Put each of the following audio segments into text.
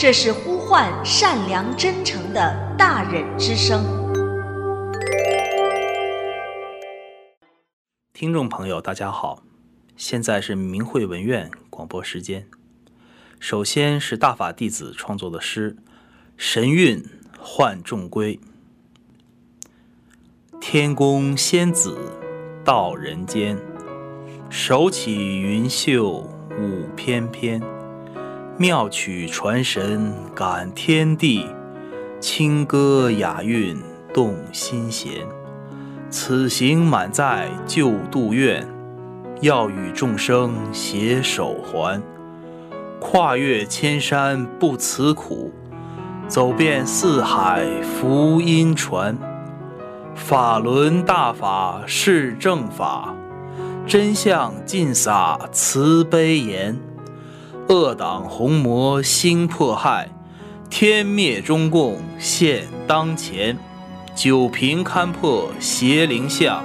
这是呼唤善良真诚的大忍之声。听众朋友，大家好，现在是明慧文苑广播时间。首先是大法弟子创作的诗《神韵唤众归》。天宫仙子到人间，手起云袖舞翩翩，妙曲传神感天地，清歌雅韵动心弦。此行满载救度愿，要与众生携手还。跨越千山不辞苦，走遍四海福音传。法轮大法是正法，真相尽洒慈悲言。恶党红魔心迫害，天灭中共现当前。九平勘破邪灵相，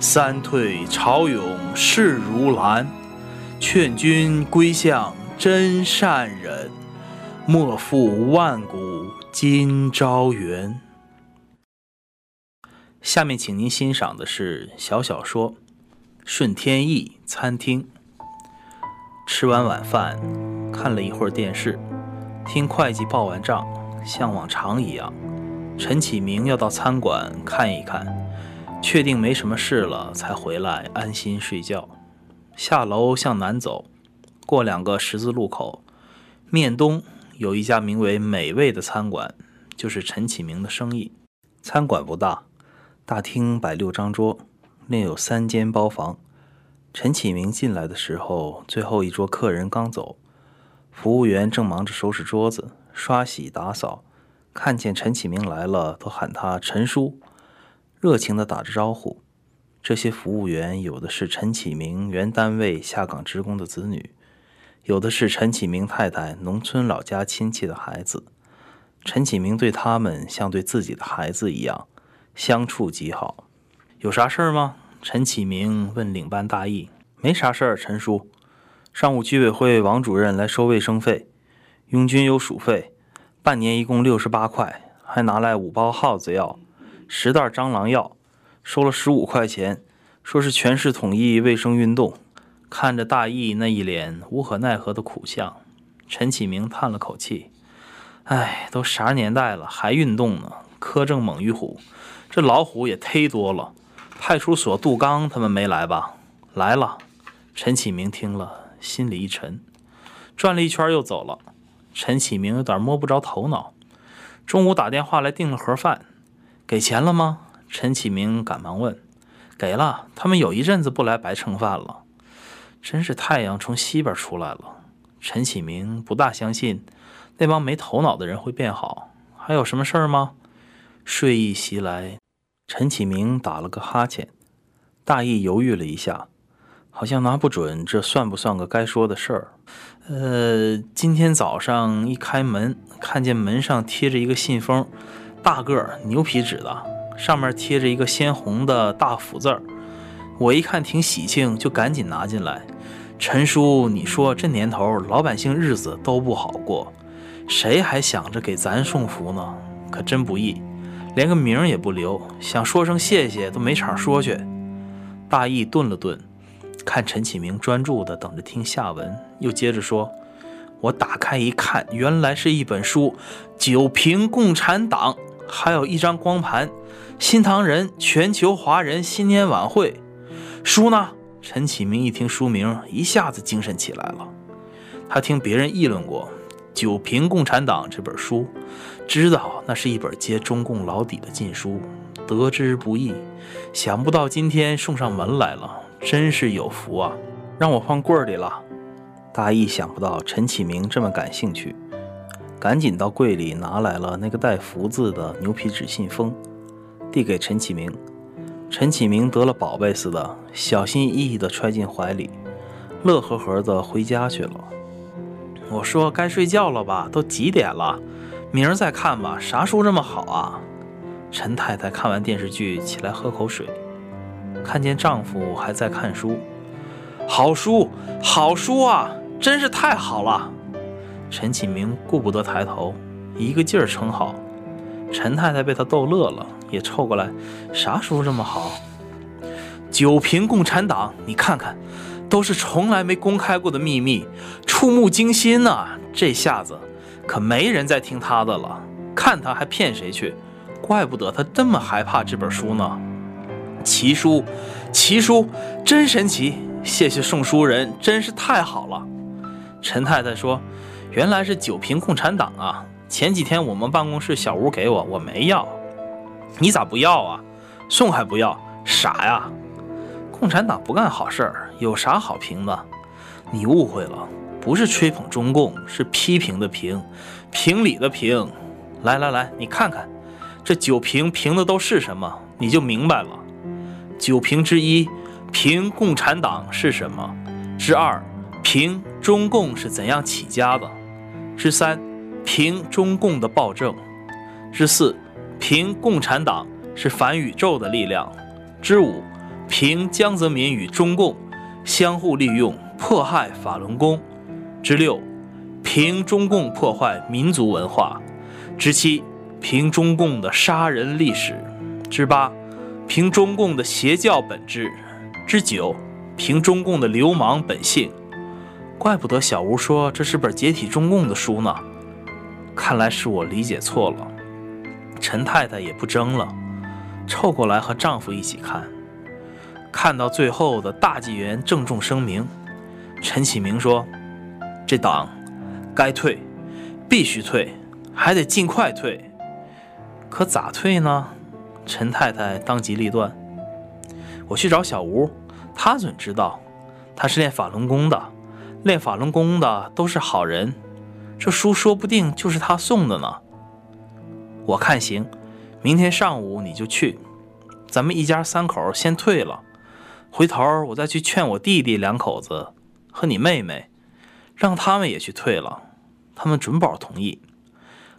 三退潮涌势如兰。劝君归向真善忍，莫负万古今朝缘。下面，请您欣赏的是小小说《顺天意餐厅》。吃完晚饭，看了一会儿电视，听会计报完账，像往常一样，陈启明要到餐馆看一看，确定没什么事了，才回来安心睡觉。下楼向南走，过两个十字路口，面东有一家名为“美味”的餐馆，就是陈启明的生意。餐馆不大。大厅摆六张桌，另有三间包房。陈启明进来的时候，最后一桌客人刚走，服务员正忙着收拾桌子、刷洗打扫。看见陈启明来了，都喊他陈叔，热情地打着招呼。这些服务员有的是陈启明原单位下岗职工的子女，有的是陈启明太太农村老家亲戚的孩子。陈启明对他们像对自己的孩子一样。相处极好，有啥事儿吗？陈启明问领班大义。没啥事儿，陈叔。上午居委会王主任来收卫生费，拥军有鼠费，半年一共六十八块，还拿来五包耗子药，十袋蟑螂药，收了十五块钱，说是全市统一卫生运动。看着大义那一脸无可奈何的苦相，陈启明叹了口气：“哎，都啥年代了，还运动呢？苛政猛于虎。”这老虎也忒多了，派出所杜刚他们没来吧？来了。陈启明听了，心里一沉，转了一圈又走了。陈启明有点摸不着头脑。中午打电话来订了盒饭，给钱了吗？陈启明赶忙问。给了，他们有一阵子不来白蹭饭了。真是太阳从西边出来了。陈启明不大相信那帮没头脑的人会变好。还有什么事儿吗？睡意袭来。陈启明打了个哈欠，大意犹豫了一下，好像拿不准这算不算个该说的事儿。呃，今天早上一开门，看见门上贴着一个信封，大个儿牛皮纸的，上面贴着一个鲜红的大福字儿。我一看挺喜庆，就赶紧拿进来。陈叔，你说这年头老百姓日子都不好过，谁还想着给咱送福呢？可真不易。连个名儿也不留，想说声谢谢都没场说去。大义顿了顿，看陈启明专注地等着听下文，又接着说：“我打开一看，原来是一本书，《九评共产党》，还有一张光盘，《新唐人全球华人新年晚会》。书呢？”陈启明一听书名，一下子精神起来了。他听别人议论过。《九评共产党》这本书，知道那是一本揭中共老底的禁书，得之不易。想不到今天送上门来了，真是有福啊！让我放柜里了。大意想不到陈启明这么感兴趣，赶紧到柜里拿来了那个带福字的牛皮纸信封，递给陈启明。陈启明得了宝贝似的，小心翼翼地揣进怀里，乐呵呵地回家去了。我说：“该睡觉了吧？都几点了？明儿再看吧。啥书这么好啊？”陈太太看完电视剧起来喝口水，看见丈夫还在看书，好书，好书啊！真是太好了。陈启明顾不得抬头，一个劲儿称好。陈太太被他逗乐了。也凑过来，啥书这么好？九评共产党，你看看，都是从来没公开过的秘密，触目惊心呐！这下子可没人再听他的了，看他还骗谁去？怪不得他这么害怕这本书呢。奇书，奇书，真神奇！谢谢送书人，真是太好了。陈太太说：“原来是九瓶共产党啊！前几天我们办公室小吴给我，我没要。”你咋不要啊？送还不要，傻呀！共产党不干好事儿，有啥好评的？你误会了，不是吹捧中共，是批评的评，评理的评。来来来，你看看，这九评评的都是什么？你就明白了。九评之一，评共产党是什么；之二，评中共是怎样起家的；之三，评中共的暴政；之四。凭共产党是反宇宙的力量，之五，凭江泽民与中共相互利用迫害法轮功，之六，凭中共破坏民族文化，之七，凭中共的杀人历史，之八，凭中共的邪教本质，之九，凭中共的流氓本性。怪不得小吴说这是本解体中共的书呢，看来是我理解错了。陈太太也不争了，凑过来和丈夫一起看。看到最后的大纪元郑重声明，陈启明说：“这党该退，必须退，还得尽快退。可咋退呢？”陈太太当机立断：“我去找小吴，他准知道。他是练法轮功的，练法轮功的都是好人。这书说不定就是他送的呢。”我看行，明天上午你就去，咱们一家三口先退了，回头我再去劝我弟弟两口子和你妹妹，让他们也去退了，他们准保同意。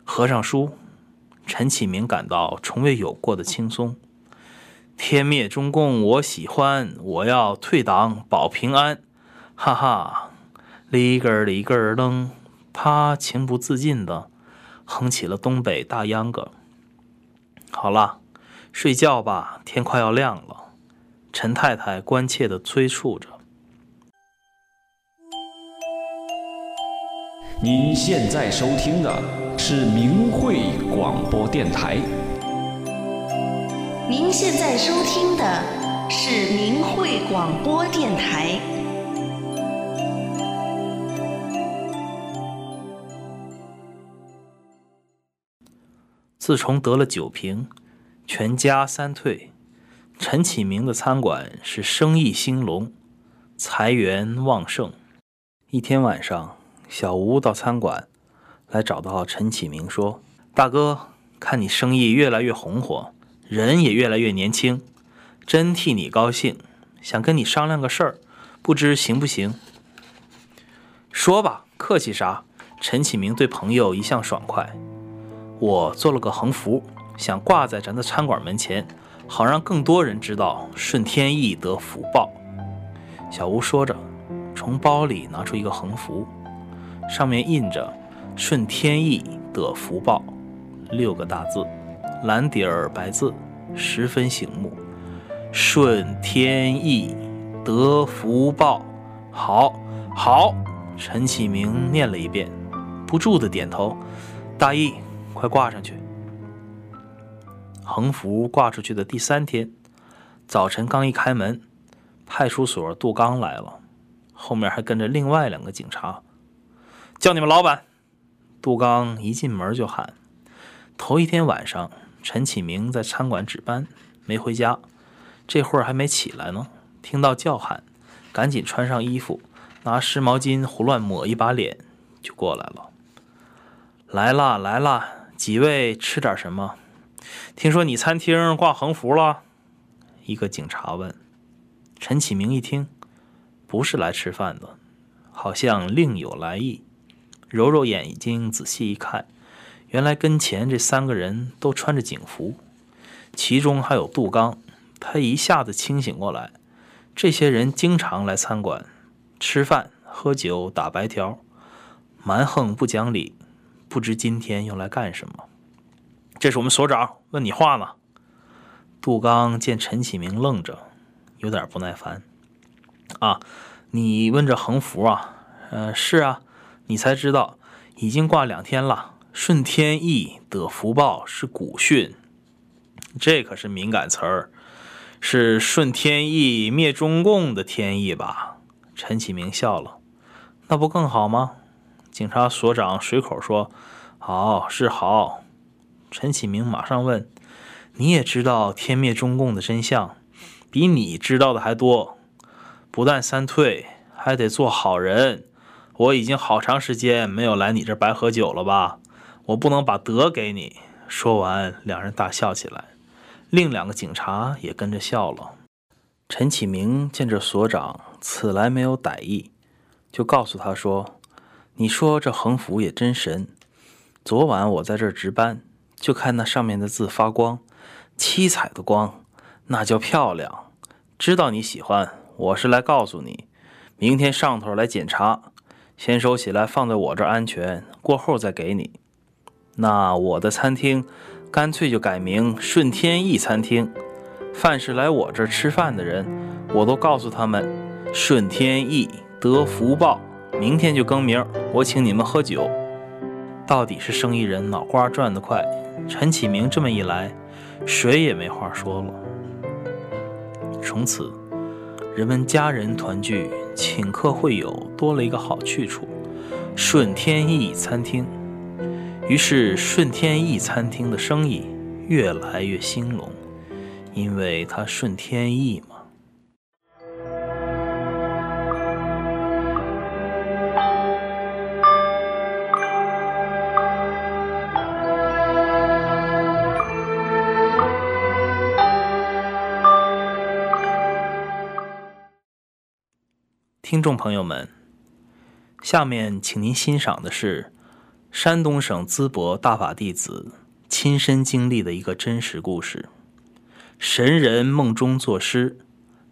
合上书，陈启明感到从未有过的轻松。天灭中共，我喜欢，我要退党保平安，哈哈，里根儿里根儿楞，他情不自禁的。哼起了东北大秧歌。好了，睡觉吧，天快要亮了。陈太太关切地催促着。您现在收听的是明慧广播电台。您现在收听的是明慧广播电台。自从得了酒瓶，全家三退。陈启明的餐馆是生意兴隆，财源旺盛。一天晚上，小吴到餐馆来找到陈启明，说：“大哥，看你生意越来越红火，人也越来越年轻，真替你高兴，想跟你商量个事儿，不知行不行？”说吧，客气啥？陈启明对朋友一向爽快。我做了个横幅，想挂在咱的餐馆门前，好让更多人知道顺天意得福报。小吴说着，从包里拿出一个横幅，上面印着“顺天意得福报”六个大字，蓝底儿白字，十分醒目。顺天意得福报，好，好。陈启明念了一遍，不住的点头，大意。快挂上去！横幅挂出去的第三天，早晨刚一开门，派出所杜刚来了，后面还跟着另外两个警察，叫你们老板。杜刚一进门就喊：“头一天晚上，陈启明在餐馆值班，没回家，这会儿还没起来呢。听到叫喊，赶紧穿上衣服，拿湿毛巾胡乱抹一把脸，就过来了。来啦，来啦！”几位吃点什么？听说你餐厅挂横幅了？一个警察问。陈启明一听，不是来吃饭的，好像另有来意。揉揉眼睛，仔细一看，原来跟前这三个人都穿着警服，其中还有杜刚。他一下子清醒过来，这些人经常来餐馆吃饭、喝酒、打白条，蛮横不讲理，不知今天用来干什么。这是我们所长，问你话呢。杜刚见陈启明愣着，有点不耐烦。啊，你问这横幅啊？呃，是啊，你才知道，已经挂两天了。顺天意得福报是古训，这可是敏感词儿。是顺天意灭中共的天意吧？陈启明笑了，那不更好吗？警察所长随口说：“好是好。”陈启明马上问：“你也知道天灭中共的真相？比你知道的还多。不但三退，还得做好人。我已经好长时间没有来你这白喝酒了吧？我不能把德给你。”说完，两人大笑起来。另两个警察也跟着笑了。陈启明见这所长此来没有歹意，就告诉他说：“你说这横幅也真神。昨晚我在这儿值班，就看那上面的字发光，七彩的光，那叫漂亮。知道你喜欢，我是来告诉你，明天上头来检查，先收起来放在我这儿安全，过后再给你。那我的餐厅。”干脆就改名顺天意餐厅。凡是来我这儿吃饭的人，我都告诉他们：顺天意得福报。明天就更名，我请你们喝酒。到底是生意人脑瓜转得快。陈启明这么一来，谁也没话说了。从此，人们家人团聚、请客会友多了一个好去处——顺天意餐厅。于是，顺天意餐厅的生意越来越兴隆，因为它顺天意嘛。听众朋友们，下面请您欣赏的是。山东省淄博大法弟子亲身经历的一个真实故事：神人梦中作诗，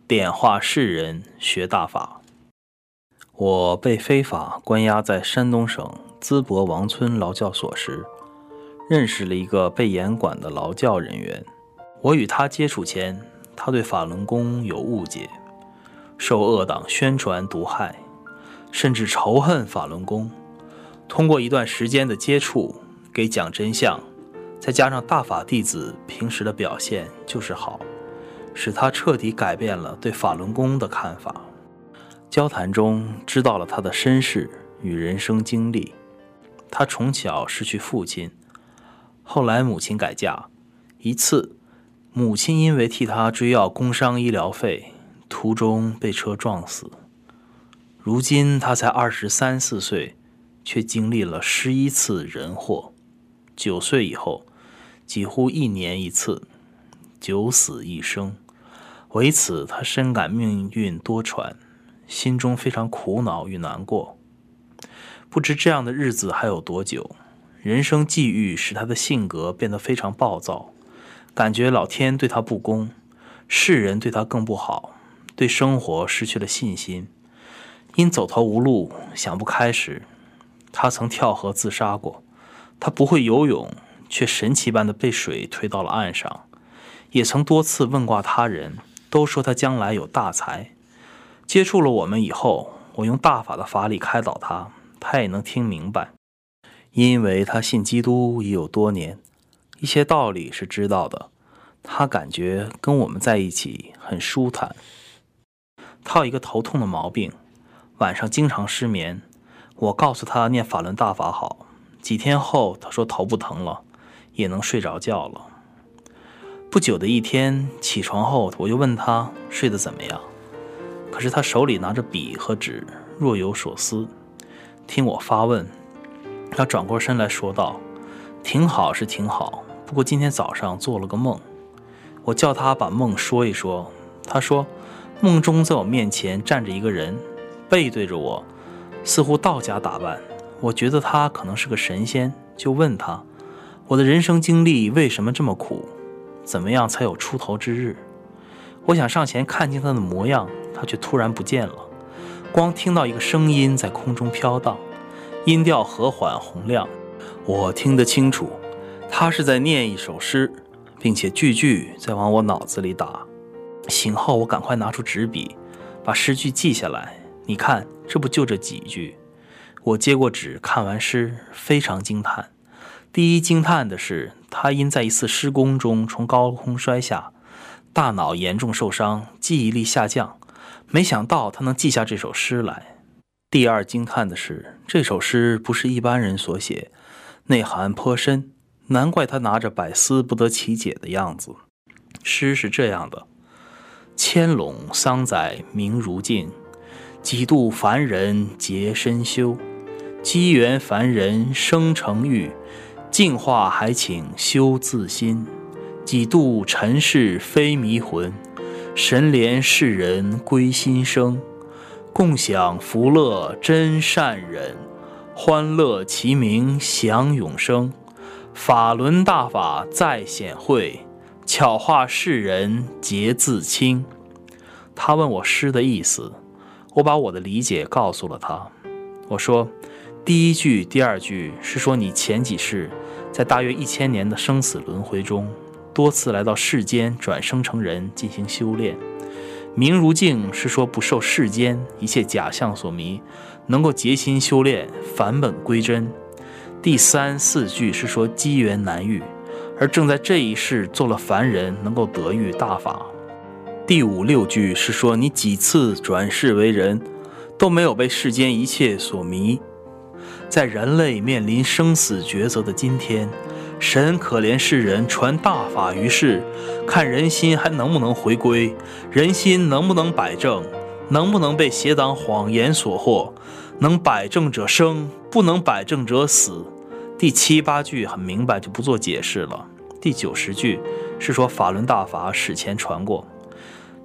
点化世人学大法。我被非法关押在山东省淄博王村劳教所时，认识了一个被严管的劳教人员。我与他接触前，他对法轮功有误解，受恶党宣传毒害，甚至仇恨法轮功。通过一段时间的接触，给讲真相，再加上大法弟子平时的表现就是好，使他彻底改变了对法轮功的看法。交谈中知道了他的身世与人生经历。他从小失去父亲，后来母亲改嫁，一次，母亲因为替他追要工伤医疗费，途中被车撞死。如今他才二十三四岁。却经历了十一次人祸，九岁以后，几乎一年一次，九死一生。为此，他深感命运多舛，心中非常苦恼与难过。不知这样的日子还有多久？人生际遇使他的性格变得非常暴躁，感觉老天对他不公，世人对他更不好，对生活失去了信心。因走投无路、想不开时，他曾跳河自杀过，他不会游泳，却神奇般的被水推到了岸上。也曾多次问卦他人，都说他将来有大财。接触了我们以后，我用大法的法理开导他，他也能听明白。因为他信基督已有多年，一些道理是知道的。他感觉跟我们在一起很舒坦。他有一个头痛的毛病，晚上经常失眠。我告诉他念法轮大法好，几天后他说头不疼了，也能睡着觉了。不久的一天起床后，我就问他睡得怎么样，可是他手里拿着笔和纸，若有所思。听我发问，他转过身来说道：“挺好是挺好，不过今天早上做了个梦，我叫他把梦说一说。他说，梦中在我面前站着一个人，背对着我，似乎道家打扮。我觉得他可能是个神仙，就问他，我的人生经历为什么这么苦？怎么样才有出头之日？我想上前看清他的模样，他却突然不见了。光听到一个声音在空中飘荡，音调和缓洪亮，我听得清楚，他是在念一首诗，并且句句在往我脑子里打。醒后，我赶快拿出纸笔，把诗句记下来。你看，这不就这几句？我接过纸，看完诗，非常惊叹。第一惊叹的是，他因在一次施工中从高空摔下。大脑严重受伤，记忆力下降。没想到他能记下这首诗来。第二惊叹的是，这首诗不是一般人所写，内涵颇深，难怪他拿着百思不得其解的样子。诗是这样的：千垄桑载明如镜，几度凡人洁身修。机缘凡人生成欲，净化还请修自心。几度尘世非迷魂，神怜世人归心生。共享福乐真善忍，欢乐其名享永生。法轮大法再显会，巧化世人皆自清。他问我诗的意思，我把我的理解告诉了他。我说，第一句、第二句是说你前几世在大约一千年的生死轮回中。多次来到世间，转生成人进行修炼。明如镜是说不受世间一切假象所迷，能够结心修炼，返本归真。第三四句是说机缘难遇，而正在这一世做了凡人，能够得遇大法。第五六句是说你几次转世为人，都没有被世间一切所迷，在人类面临生死抉择的今天。神可怜世人，传大法于世，看人心还能不能回归，人心能不能摆正，能不能被邪党谎言所惑，能摆正者生，不能摆正者死。第七八句很明白，就不做解释了。第九十句是说法轮大法史前传过，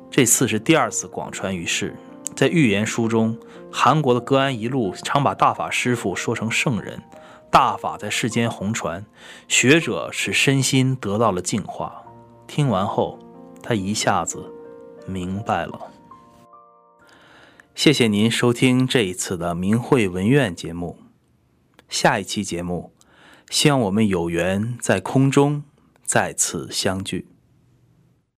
这次是第二次广传于世。在预言书中，韩国的歌安一路常把大法师父说成圣人。大法在世间红传，学者使身心得到了净化。听完后，他一下子明白了。谢谢您收听这一次的明慧文苑节目。下一期节目，希望我们有缘在空中再次相聚。